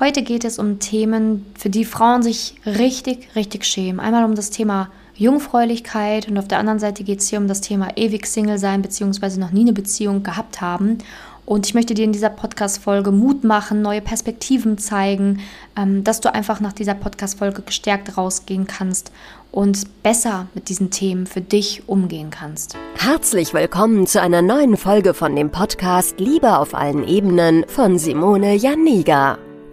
Heute geht es um Themen, für die Frauen sich richtig, richtig schämen. Einmal um das Thema Jungfräulichkeit und auf der anderen Seite geht es hier um das Thema ewig Single sein bzw. noch nie eine Beziehung gehabt haben. Und ich möchte dir in dieser Podcast-Folge Mut machen, neue Perspektiven zeigen, ähm, dass du einfach nach dieser Podcast-Folge gestärkt rausgehen kannst und besser mit diesen Themen für dich umgehen kannst. Herzlich willkommen zu einer neuen Folge von dem Podcast Liebe auf allen Ebenen von Simone Janiga.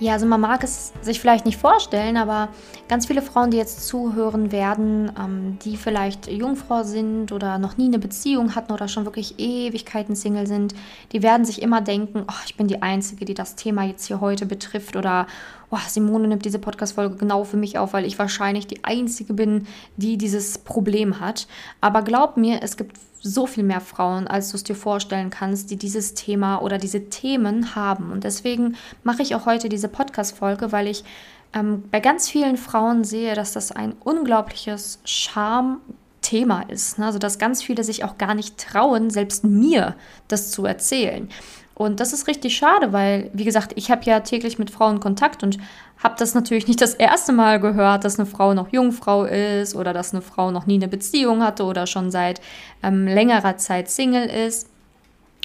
Ja, also man mag es sich vielleicht nicht vorstellen, aber ganz viele Frauen, die jetzt zuhören werden, ähm, die vielleicht Jungfrau sind oder noch nie eine Beziehung hatten oder schon wirklich Ewigkeiten Single sind, die werden sich immer denken, oh, ich bin die Einzige, die das Thema jetzt hier heute betrifft oder oh, Simone nimmt diese Podcast-Folge genau für mich auf, weil ich wahrscheinlich die Einzige bin, die dieses Problem hat. Aber glaub mir, es gibt so viel mehr Frauen, als du es dir vorstellen kannst, die dieses Thema oder diese Themen haben. Und deswegen mache ich auch heute diese Podcast-Folge, weil ich ähm, bei ganz vielen Frauen sehe, dass das ein unglaubliches Charme-Thema ist. Ne? Also, dass ganz viele sich auch gar nicht trauen, selbst mir das zu erzählen. Und das ist richtig schade, weil, wie gesagt, ich habe ja täglich mit Frauen Kontakt und habe das natürlich nicht das erste Mal gehört, dass eine Frau noch Jungfrau ist oder dass eine Frau noch nie eine Beziehung hatte oder schon seit ähm, längerer Zeit Single ist.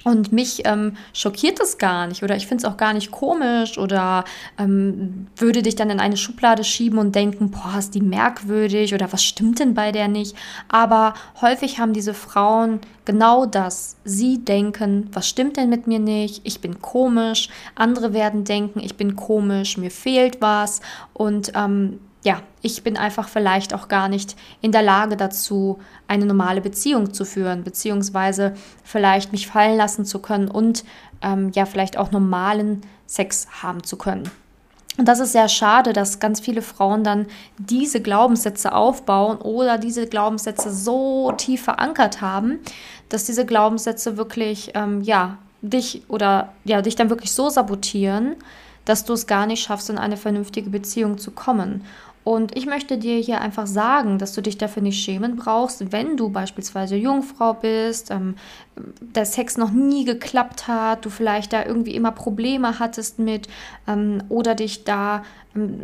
Und mich ähm, schockiert das gar nicht oder ich finde es auch gar nicht komisch oder ähm, würde dich dann in eine Schublade schieben und denken, boah, ist die merkwürdig oder was stimmt denn bei der nicht? Aber häufig haben diese Frauen genau das. Sie denken, was stimmt denn mit mir nicht? Ich bin komisch. Andere werden denken, ich bin komisch, mir fehlt was. Und ähm, ja, ich bin einfach vielleicht auch gar nicht in der Lage dazu, eine normale Beziehung zu führen, beziehungsweise vielleicht mich fallen lassen zu können und ähm, ja, vielleicht auch normalen Sex haben zu können. Und das ist sehr schade, dass ganz viele Frauen dann diese Glaubenssätze aufbauen oder diese Glaubenssätze so tief verankert haben, dass diese Glaubenssätze wirklich, ähm, ja, dich oder ja, dich dann wirklich so sabotieren, dass du es gar nicht schaffst, in eine vernünftige Beziehung zu kommen. Und ich möchte dir hier einfach sagen, dass du dich dafür nicht schämen brauchst, wenn du beispielsweise Jungfrau bist, ähm, der Sex noch nie geklappt hat, du vielleicht da irgendwie immer Probleme hattest mit ähm, oder dich da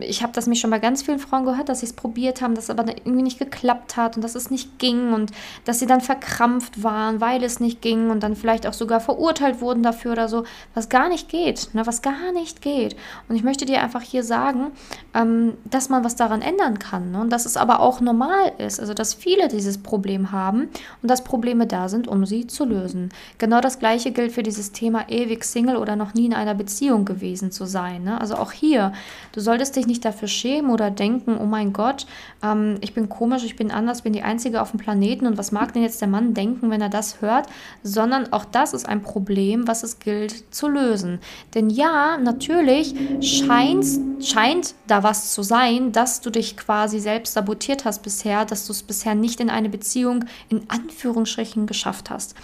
ich habe das mich schon bei ganz vielen Frauen gehört, dass sie es probiert haben, dass es aber irgendwie nicht geklappt hat und dass es nicht ging und dass sie dann verkrampft waren, weil es nicht ging und dann vielleicht auch sogar verurteilt wurden dafür oder so, was gar nicht geht, ne, was gar nicht geht. Und ich möchte dir einfach hier sagen, ähm, dass man was daran ändern kann ne, und dass es aber auch normal ist, also dass viele dieses Problem haben und dass Probleme da sind, um sie zu lösen. Genau das gleiche gilt für dieses Thema ewig Single oder noch nie in einer Beziehung gewesen zu sein. Ne? Also auch hier, du solltest solltest dich nicht dafür schämen oder denken, oh mein Gott, ähm, ich bin komisch, ich bin anders, bin die Einzige auf dem Planeten und was mag denn jetzt der Mann denken, wenn er das hört, sondern auch das ist ein Problem, was es gilt zu lösen. Denn ja, natürlich scheint, scheint da was zu sein, dass du dich quasi selbst sabotiert hast bisher, dass du es bisher nicht in eine Beziehung in Anführungsstrichen geschafft hast.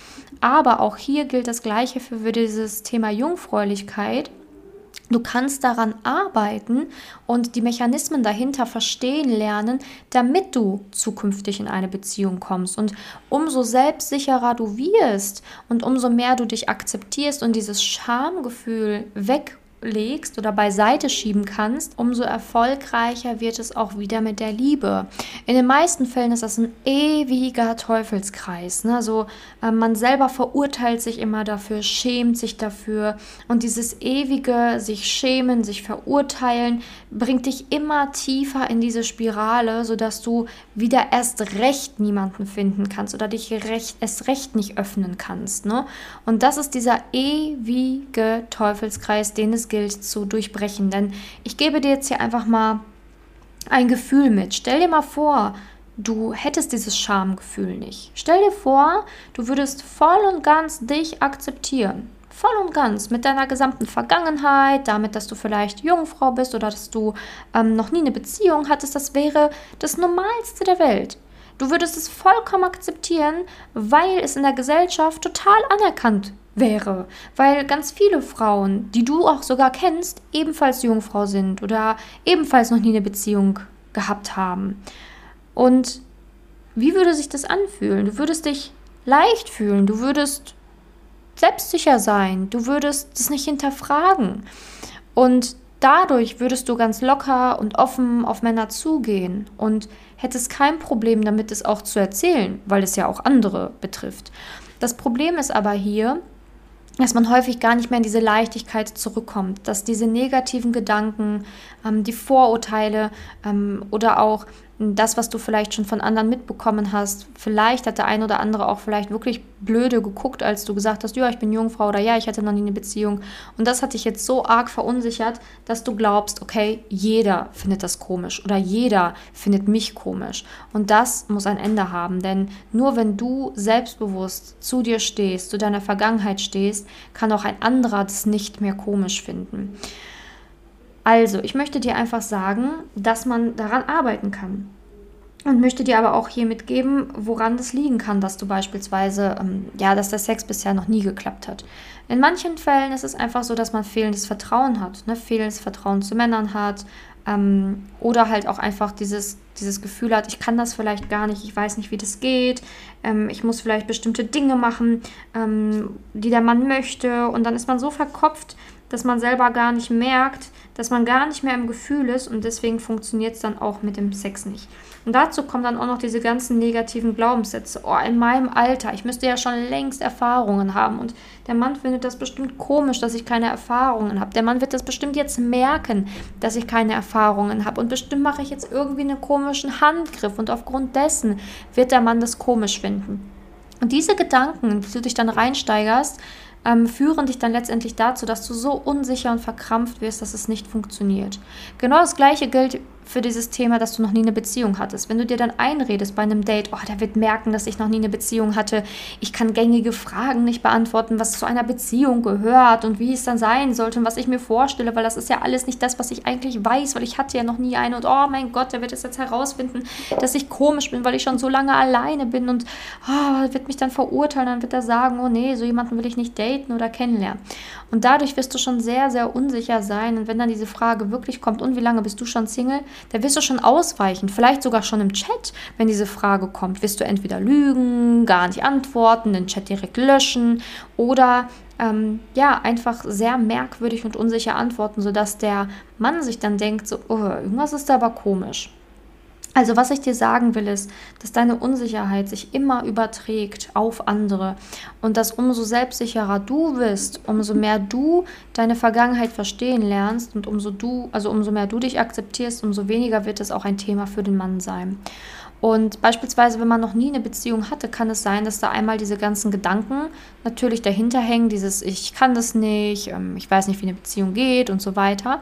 Aber auch hier gilt das Gleiche für dieses Thema Jungfräulichkeit. Du kannst daran arbeiten und die Mechanismen dahinter verstehen lernen, damit du zukünftig in eine Beziehung kommst. Und umso selbstsicherer du wirst und umso mehr du dich akzeptierst und dieses Schamgefühl weg legst oder beiseite schieben kannst, umso erfolgreicher wird es auch wieder mit der Liebe. In den meisten Fällen ist das ein ewiger Teufelskreis. Ne? So, äh, man selber verurteilt sich immer dafür, schämt sich dafür und dieses ewige sich schämen, sich verurteilen, bringt dich immer tiefer in diese Spirale, sodass du wieder erst recht niemanden finden kannst oder dich recht, erst recht nicht öffnen kannst. Ne? Und das ist dieser ewige Teufelskreis, den es gilt zu durchbrechen. Denn ich gebe dir jetzt hier einfach mal ein Gefühl mit. Stell dir mal vor, du hättest dieses Schamgefühl nicht. Stell dir vor, du würdest voll und ganz dich akzeptieren. Voll und ganz mit deiner gesamten Vergangenheit, damit, dass du vielleicht Jungfrau bist oder dass du ähm, noch nie eine Beziehung hattest, das wäre das Normalste der Welt. Du würdest es vollkommen akzeptieren, weil es in der Gesellschaft total anerkannt wäre, weil ganz viele Frauen, die du auch sogar kennst, ebenfalls Jungfrau sind oder ebenfalls noch nie eine Beziehung gehabt haben. Und wie würde sich das anfühlen? Du würdest dich leicht fühlen, du würdest selbstsicher sein, du würdest es nicht hinterfragen. Und dadurch würdest du ganz locker und offen auf Männer zugehen und hättest kein Problem damit, es auch zu erzählen, weil es ja auch andere betrifft. Das Problem ist aber hier, dass man häufig gar nicht mehr in diese Leichtigkeit zurückkommt, dass diese negativen Gedanken, ähm, die Vorurteile ähm, oder auch das, was du vielleicht schon von anderen mitbekommen hast, vielleicht hat der ein oder andere auch vielleicht wirklich blöde geguckt, als du gesagt hast, ja, ich bin Jungfrau oder ja, ich hatte noch nie eine Beziehung. Und das hat dich jetzt so arg verunsichert, dass du glaubst, okay, jeder findet das komisch oder jeder findet mich komisch. Und das muss ein Ende haben, denn nur wenn du selbstbewusst zu dir stehst, zu deiner Vergangenheit stehst, kann auch ein anderer das nicht mehr komisch finden. Also, ich möchte dir einfach sagen, dass man daran arbeiten kann. Und möchte dir aber auch hier mitgeben, woran das liegen kann, dass du beispielsweise, ähm, ja, dass der Sex bisher noch nie geklappt hat. In manchen Fällen ist es einfach so, dass man fehlendes Vertrauen hat, ne? fehlendes Vertrauen zu Männern hat ähm, oder halt auch einfach dieses, dieses Gefühl hat, ich kann das vielleicht gar nicht, ich weiß nicht, wie das geht, ähm, ich muss vielleicht bestimmte Dinge machen, ähm, die der Mann möchte und dann ist man so verkopft, dass man selber gar nicht merkt, dass man gar nicht mehr im Gefühl ist und deswegen funktioniert es dann auch mit dem Sex nicht. Und dazu kommen dann auch noch diese ganzen negativen Glaubenssätze. Oh, in meinem Alter, ich müsste ja schon längst Erfahrungen haben und der Mann findet das bestimmt komisch, dass ich keine Erfahrungen habe. Der Mann wird das bestimmt jetzt merken, dass ich keine Erfahrungen habe und bestimmt mache ich jetzt irgendwie einen komischen Handgriff und aufgrund dessen wird der Mann das komisch finden. Und diese Gedanken, wie du dich dann reinsteigerst, ähm, führen dich dann letztendlich dazu, dass du so unsicher und verkrampft wirst, dass es nicht funktioniert. Genau das gleiche gilt für dieses Thema, dass du noch nie eine Beziehung hattest. Wenn du dir dann einredest bei einem Date, oh, der wird merken, dass ich noch nie eine Beziehung hatte, ich kann gängige Fragen nicht beantworten, was zu einer Beziehung gehört und wie es dann sein sollte und was ich mir vorstelle, weil das ist ja alles nicht das, was ich eigentlich weiß, weil ich hatte ja noch nie eine und oh mein Gott, der wird es jetzt herausfinden, dass ich komisch bin, weil ich schon so lange alleine bin und oh, wird mich dann verurteilen, dann wird er sagen, oh nee, so jemanden will ich nicht daten oder kennenlernen. Und dadurch wirst du schon sehr, sehr unsicher sein und wenn dann diese Frage wirklich kommt, und wie lange bist du schon Single, da wirst du schon ausweichen, vielleicht sogar schon im Chat, wenn diese Frage kommt, wirst du entweder lügen, gar nicht antworten, den Chat direkt löschen oder ähm, ja, einfach sehr merkwürdig und unsicher antworten, sodass der Mann sich dann denkt, so, oh, irgendwas ist da aber komisch. Also was ich dir sagen will, ist, dass deine Unsicherheit sich immer überträgt auf andere und dass umso selbstsicherer du bist, umso mehr du deine Vergangenheit verstehen lernst und umso du, also umso mehr du dich akzeptierst, umso weniger wird es auch ein Thema für den Mann sein. Und beispielsweise, wenn man noch nie eine Beziehung hatte, kann es sein, dass da einmal diese ganzen Gedanken natürlich dahinter hängen, dieses ich kann das nicht, ähm, ich weiß nicht, wie eine Beziehung geht und so weiter.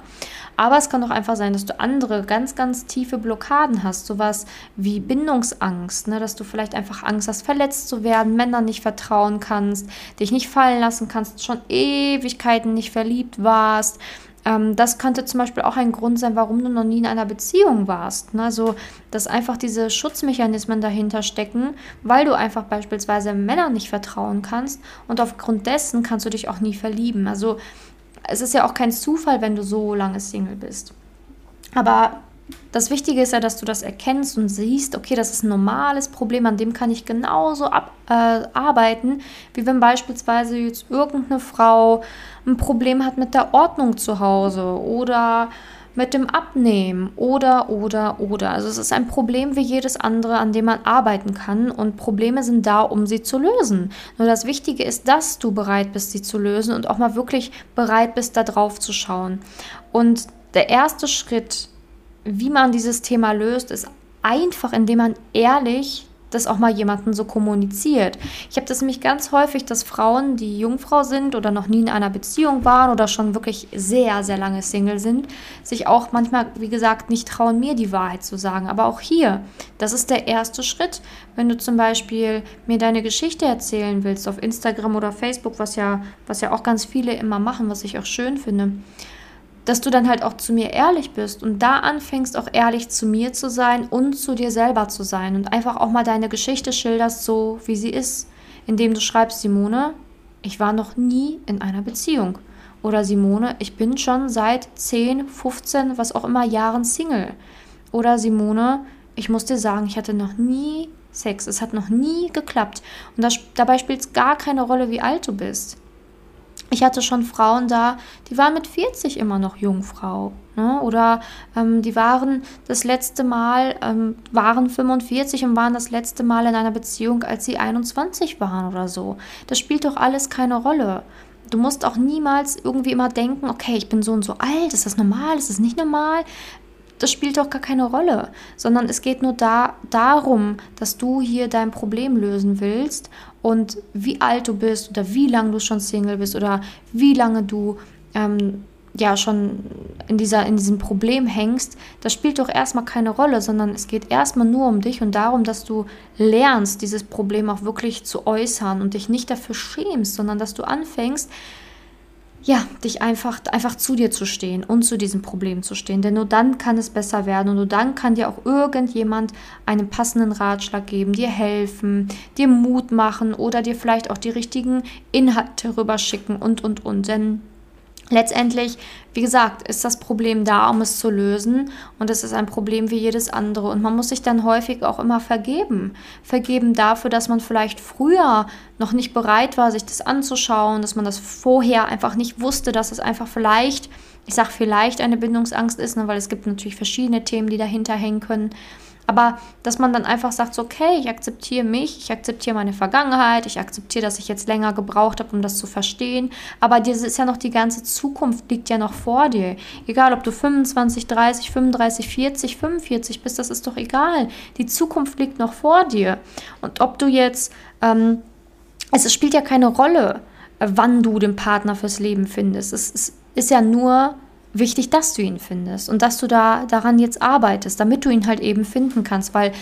Aber es kann auch einfach sein, dass du andere ganz, ganz tiefe Blockaden hast, sowas wie Bindungsangst, ne? dass du vielleicht einfach Angst hast, verletzt zu werden, Männern nicht vertrauen kannst, dich nicht fallen lassen kannst, schon Ewigkeiten nicht verliebt warst ähm, das könnte zum Beispiel auch ein Grund sein, warum du noch nie in einer Beziehung warst. Ne? So, dass einfach diese Schutzmechanismen dahinter stecken, weil du einfach beispielsweise Männern nicht vertrauen kannst und aufgrund dessen kannst du dich auch nie verlieben. Also es ist ja auch kein Zufall, wenn du so lange Single bist. Aber das Wichtige ist ja, dass du das erkennst und siehst, okay, das ist ein normales Problem, an dem kann ich genauso ab, äh, arbeiten, wie wenn beispielsweise jetzt irgendeine Frau ein Problem hat mit der Ordnung zu Hause oder mit dem Abnehmen oder, oder, oder. Also es ist ein Problem wie jedes andere, an dem man arbeiten kann und Probleme sind da, um sie zu lösen. Nur das Wichtige ist, dass du bereit bist, sie zu lösen und auch mal wirklich bereit bist, da drauf zu schauen. Und der erste Schritt, wie man dieses Thema löst, ist einfach, indem man ehrlich das auch mal jemanden so kommuniziert. Ich habe das nämlich ganz häufig, dass Frauen, die Jungfrau sind oder noch nie in einer Beziehung waren oder schon wirklich sehr, sehr lange Single sind, sich auch manchmal, wie gesagt, nicht trauen, mir die Wahrheit zu sagen. Aber auch hier, das ist der erste Schritt. Wenn du zum Beispiel mir deine Geschichte erzählen willst auf Instagram oder Facebook, was ja, was ja auch ganz viele immer machen, was ich auch schön finde dass du dann halt auch zu mir ehrlich bist und da anfängst auch ehrlich zu mir zu sein und zu dir selber zu sein und einfach auch mal deine Geschichte schilderst, so wie sie ist, indem du schreibst, Simone, ich war noch nie in einer Beziehung. Oder Simone, ich bin schon seit 10, 15, was auch immer Jahren Single. Oder Simone, ich muss dir sagen, ich hatte noch nie Sex. Es hat noch nie geklappt. Und das, dabei spielt es gar keine Rolle, wie alt du bist ich hatte schon Frauen da, die waren mit 40 immer noch Jungfrau. Ne? Oder ähm, die waren das letzte Mal, ähm, waren 45 und waren das letzte Mal in einer Beziehung, als sie 21 waren oder so. Das spielt doch alles keine Rolle. Du musst auch niemals irgendwie immer denken, okay, ich bin so und so alt, ist das normal, ist das nicht normal? das spielt doch gar keine Rolle, sondern es geht nur da, darum, dass du hier dein Problem lösen willst und wie alt du bist oder wie lange du schon Single bist oder wie lange du ähm, ja schon in, dieser, in diesem Problem hängst, das spielt doch erstmal keine Rolle, sondern es geht erstmal nur um dich und darum, dass du lernst, dieses Problem auch wirklich zu äußern und dich nicht dafür schämst, sondern dass du anfängst, ja, dich einfach, einfach zu dir zu stehen und zu diesem Problem zu stehen. Denn nur dann kann es besser werden und nur dann kann dir auch irgendjemand einen passenden Ratschlag geben, dir helfen, dir Mut machen oder dir vielleicht auch die richtigen Inhalte rüberschicken und, und, und. Denn Letztendlich, wie gesagt, ist das Problem da, um es zu lösen. Und es ist ein Problem wie jedes andere. Und man muss sich dann häufig auch immer vergeben. Vergeben dafür, dass man vielleicht früher noch nicht bereit war, sich das anzuschauen, dass man das vorher einfach nicht wusste, dass es einfach vielleicht, ich sage vielleicht eine Bindungsangst ist, ne, weil es gibt natürlich verschiedene Themen, die dahinter hängen können. Aber dass man dann einfach sagt, so, okay, ich akzeptiere mich, ich akzeptiere meine Vergangenheit, ich akzeptiere, dass ich jetzt länger gebraucht habe, um das zu verstehen. Aber das ist ja noch die ganze Zukunft, liegt ja noch vor dir. Egal, ob du 25, 30, 35, 40, 45 bist, das ist doch egal. Die Zukunft liegt noch vor dir. Und ob du jetzt, ähm, es spielt ja keine Rolle, wann du den Partner fürs Leben findest. Es, es ist ja nur wichtig, dass du ihn findest und dass du da daran jetzt arbeitest, damit du ihn halt eben finden kannst, weil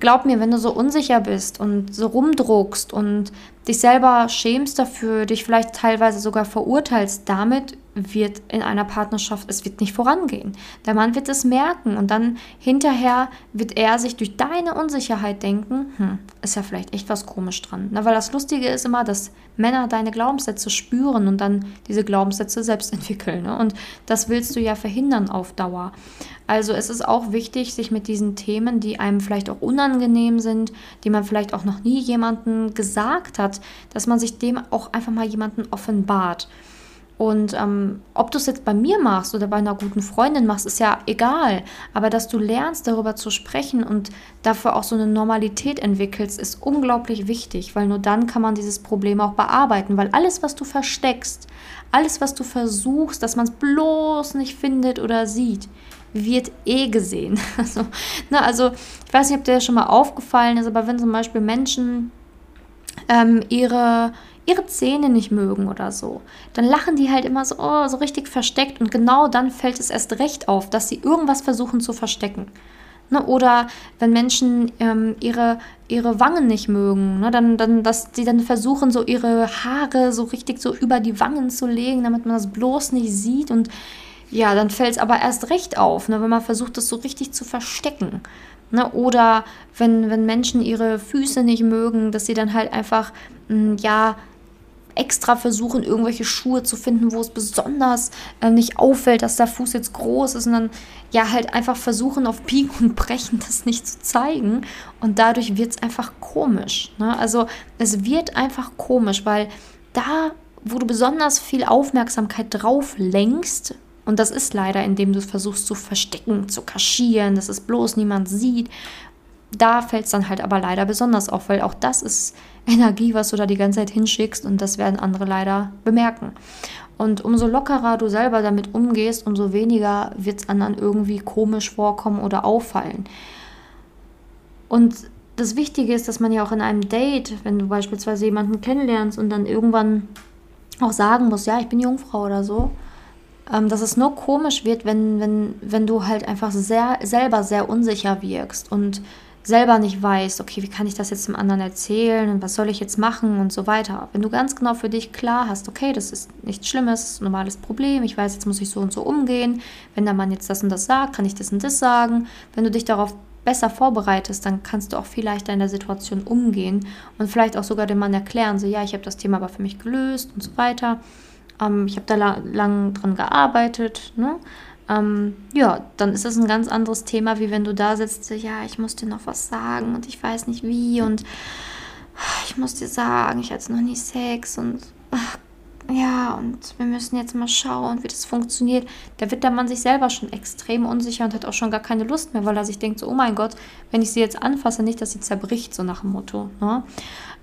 glaub mir, wenn du so unsicher bist und so rumdruckst und dich selber schämst dafür, dich vielleicht teilweise sogar verurteilst, damit wird in einer Partnerschaft, es wird nicht vorangehen. Der Mann wird es merken und dann hinterher wird er sich durch deine Unsicherheit denken, hm, ist ja vielleicht echt was komisch dran. Na, weil das Lustige ist immer, dass Männer deine Glaubenssätze spüren und dann diese Glaubenssätze selbst entwickeln. Ne? Und das willst du ja verhindern auf Dauer. Also es ist auch wichtig, sich mit diesen Themen, die einem vielleicht auch unangenehm sind, die man vielleicht auch noch nie jemandem gesagt hat, dass man sich dem auch einfach mal jemanden offenbart. Und ähm, ob du es jetzt bei mir machst oder bei einer guten Freundin machst, ist ja egal. Aber dass du lernst, darüber zu sprechen und dafür auch so eine Normalität entwickelst, ist unglaublich wichtig, weil nur dann kann man dieses Problem auch bearbeiten. Weil alles, was du versteckst, alles, was du versuchst, dass man es bloß nicht findet oder sieht, wird eh gesehen. Also, ne, also ich weiß nicht, ob dir das schon mal aufgefallen ist, aber wenn zum Beispiel Menschen ähm, ihre ihre Zähne nicht mögen oder so, dann lachen die halt immer so, oh, so richtig versteckt und genau dann fällt es erst recht auf, dass sie irgendwas versuchen zu verstecken. Ne? Oder wenn Menschen ähm, ihre, ihre Wangen nicht mögen, ne? dann, dann, dass sie dann versuchen, so ihre Haare so richtig so über die Wangen zu legen, damit man das bloß nicht sieht und ja, dann fällt es aber erst recht auf, ne? wenn man versucht, das so richtig zu verstecken. Ne? Oder wenn, wenn Menschen ihre Füße nicht mögen, dass sie dann halt einfach, mh, hm, ja, extra versuchen, irgendwelche Schuhe zu finden, wo es besonders äh, nicht auffällt, dass der Fuß jetzt groß ist und dann ja halt einfach versuchen, auf Biegen und Brechen das nicht zu zeigen. Und dadurch wird es einfach komisch. Ne? Also es wird einfach komisch, weil da, wo du besonders viel Aufmerksamkeit drauf lenkst, und das ist leider, indem du es versuchst zu verstecken, zu kaschieren, dass es bloß niemand sieht, da fällt es dann halt aber leider besonders auf, weil auch das ist Energie, was du da die ganze Zeit hinschickst und das werden andere leider bemerken. Und umso lockerer du selber damit umgehst, umso weniger wird es anderen irgendwie komisch vorkommen oder auffallen. Und das Wichtige ist, dass man ja auch in einem Date, wenn du beispielsweise jemanden kennenlernst und dann irgendwann auch sagen musst, ja, ich bin Jungfrau oder so, ähm, dass es nur komisch wird, wenn, wenn, wenn du halt einfach sehr, selber sehr unsicher wirkst und selber nicht weißt, okay, wie kann ich das jetzt dem anderen erzählen und was soll ich jetzt machen und so weiter. Wenn du ganz genau für dich klar hast, okay, das ist nichts Schlimmes, ein normales Problem, ich weiß, jetzt muss ich so und so umgehen. Wenn der Mann jetzt das und das sagt, kann ich das und das sagen. Wenn du dich darauf besser vorbereitest, dann kannst du auch viel leichter in der Situation umgehen und vielleicht auch sogar dem Mann erklären, so ja, ich habe das Thema aber für mich gelöst und so weiter. Ähm, ich habe da la lang dran gearbeitet. Ne? ähm, ja, dann ist das ein ganz anderes Thema, wie wenn du da sitzt, ja, ich muss dir noch was sagen und ich weiß nicht wie und ich muss dir sagen, ich hatte noch nie Sex und ach, ja, und wir müssen jetzt mal schauen, wie das funktioniert. Da wird der Mann sich selber schon extrem unsicher und hat auch schon gar keine Lust mehr, weil er sich denkt, so, oh mein Gott, wenn ich sie jetzt anfasse, nicht, dass sie zerbricht, so nach dem Motto. Ne?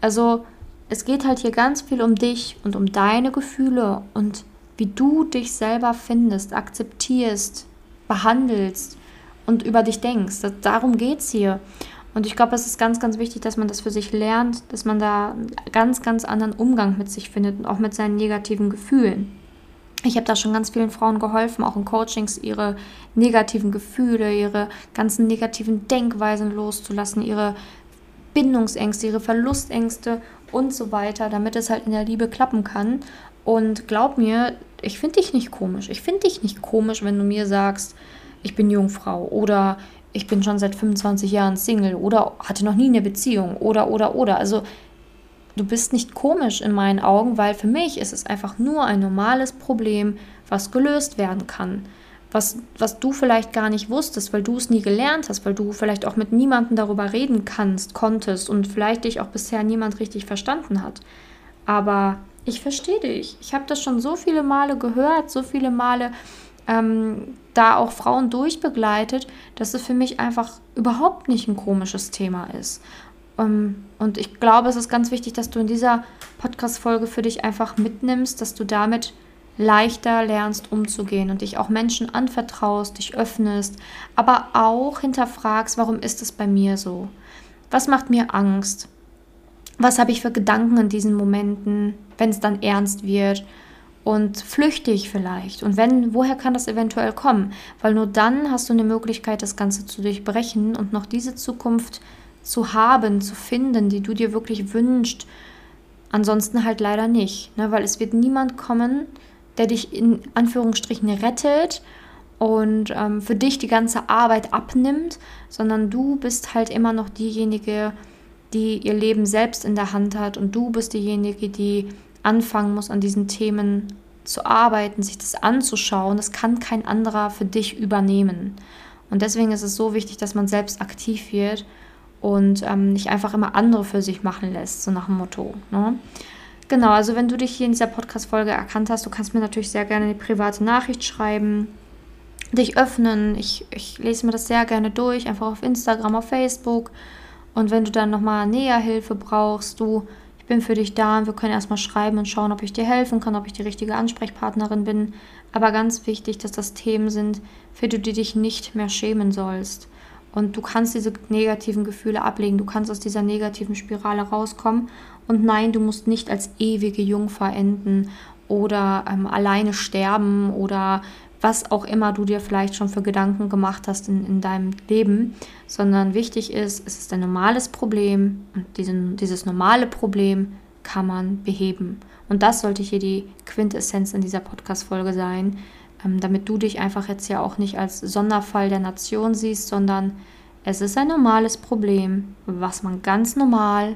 Also es geht halt hier ganz viel um dich und um deine Gefühle und wie du dich selber findest, akzeptierst, behandelst und über dich denkst. Darum geht es hier. Und ich glaube, es ist ganz, ganz wichtig, dass man das für sich lernt, dass man da einen ganz, ganz anderen Umgang mit sich findet und auch mit seinen negativen Gefühlen. Ich habe da schon ganz vielen Frauen geholfen, auch in Coachings, ihre negativen Gefühle, ihre ganzen negativen Denkweisen loszulassen, ihre Bindungsängste, ihre Verlustängste und so weiter, damit es halt in der Liebe klappen kann. Und glaub mir, ich finde dich nicht komisch. Ich finde dich nicht komisch, wenn du mir sagst, ich bin Jungfrau oder ich bin schon seit 25 Jahren Single oder hatte noch nie eine Beziehung oder oder oder. Also du bist nicht komisch in meinen Augen, weil für mich ist es einfach nur ein normales Problem, was gelöst werden kann. Was, was du vielleicht gar nicht wusstest, weil du es nie gelernt hast, weil du vielleicht auch mit niemandem darüber reden kannst, konntest und vielleicht dich auch bisher niemand richtig verstanden hat. Aber ich verstehe dich. Ich habe das schon so viele Male gehört, so viele Male ähm, da auch Frauen durchbegleitet, dass es für mich einfach überhaupt nicht ein komisches Thema ist. Ähm, und ich glaube, es ist ganz wichtig, dass du in dieser Podcast-Folge für dich einfach mitnimmst, dass du damit leichter lernst umzugehen und dich auch Menschen anvertraust, dich öffnest, aber auch hinterfragst, warum ist es bei mir so? Was macht mir Angst? Was habe ich für Gedanken in diesen Momenten? wenn es dann ernst wird und flüchtig vielleicht. Und wenn, woher kann das eventuell kommen? Weil nur dann hast du eine Möglichkeit, das Ganze zu durchbrechen und noch diese Zukunft zu haben, zu finden, die du dir wirklich wünschst. Ansonsten halt leider nicht, ne? weil es wird niemand kommen, der dich in Anführungsstrichen rettet und ähm, für dich die ganze Arbeit abnimmt, sondern du bist halt immer noch diejenige, die ihr Leben selbst in der Hand hat und du bist diejenige, die anfangen muss, an diesen Themen zu arbeiten, sich das anzuschauen. Das kann kein anderer für dich übernehmen. Und deswegen ist es so wichtig, dass man selbst aktiv wird und ähm, nicht einfach immer andere für sich machen lässt, so nach dem Motto. Ne? Genau, also wenn du dich hier in dieser Podcast-Folge erkannt hast, du kannst mir natürlich sehr gerne eine private Nachricht schreiben, dich öffnen. Ich, ich lese mir das sehr gerne durch, einfach auf Instagram, auf Facebook. Und wenn du dann nochmal näher Hilfe brauchst, du bin für dich da und wir können erstmal schreiben und schauen, ob ich dir helfen kann, ob ich die richtige Ansprechpartnerin bin. Aber ganz wichtig, dass das Themen sind, für die du dich nicht mehr schämen sollst. Und du kannst diese negativen Gefühle ablegen, du kannst aus dieser negativen Spirale rauskommen. Und nein, du musst nicht als ewige Jungfer enden oder ähm, alleine sterben oder was auch immer du dir vielleicht schon für Gedanken gemacht hast in, in deinem Leben, sondern wichtig ist, es ist ein normales Problem und diesen, dieses normale Problem kann man beheben. Und das sollte hier die Quintessenz in dieser Podcast-Folge sein, ähm, damit du dich einfach jetzt ja auch nicht als Sonderfall der Nation siehst, sondern es ist ein normales Problem, was man ganz normal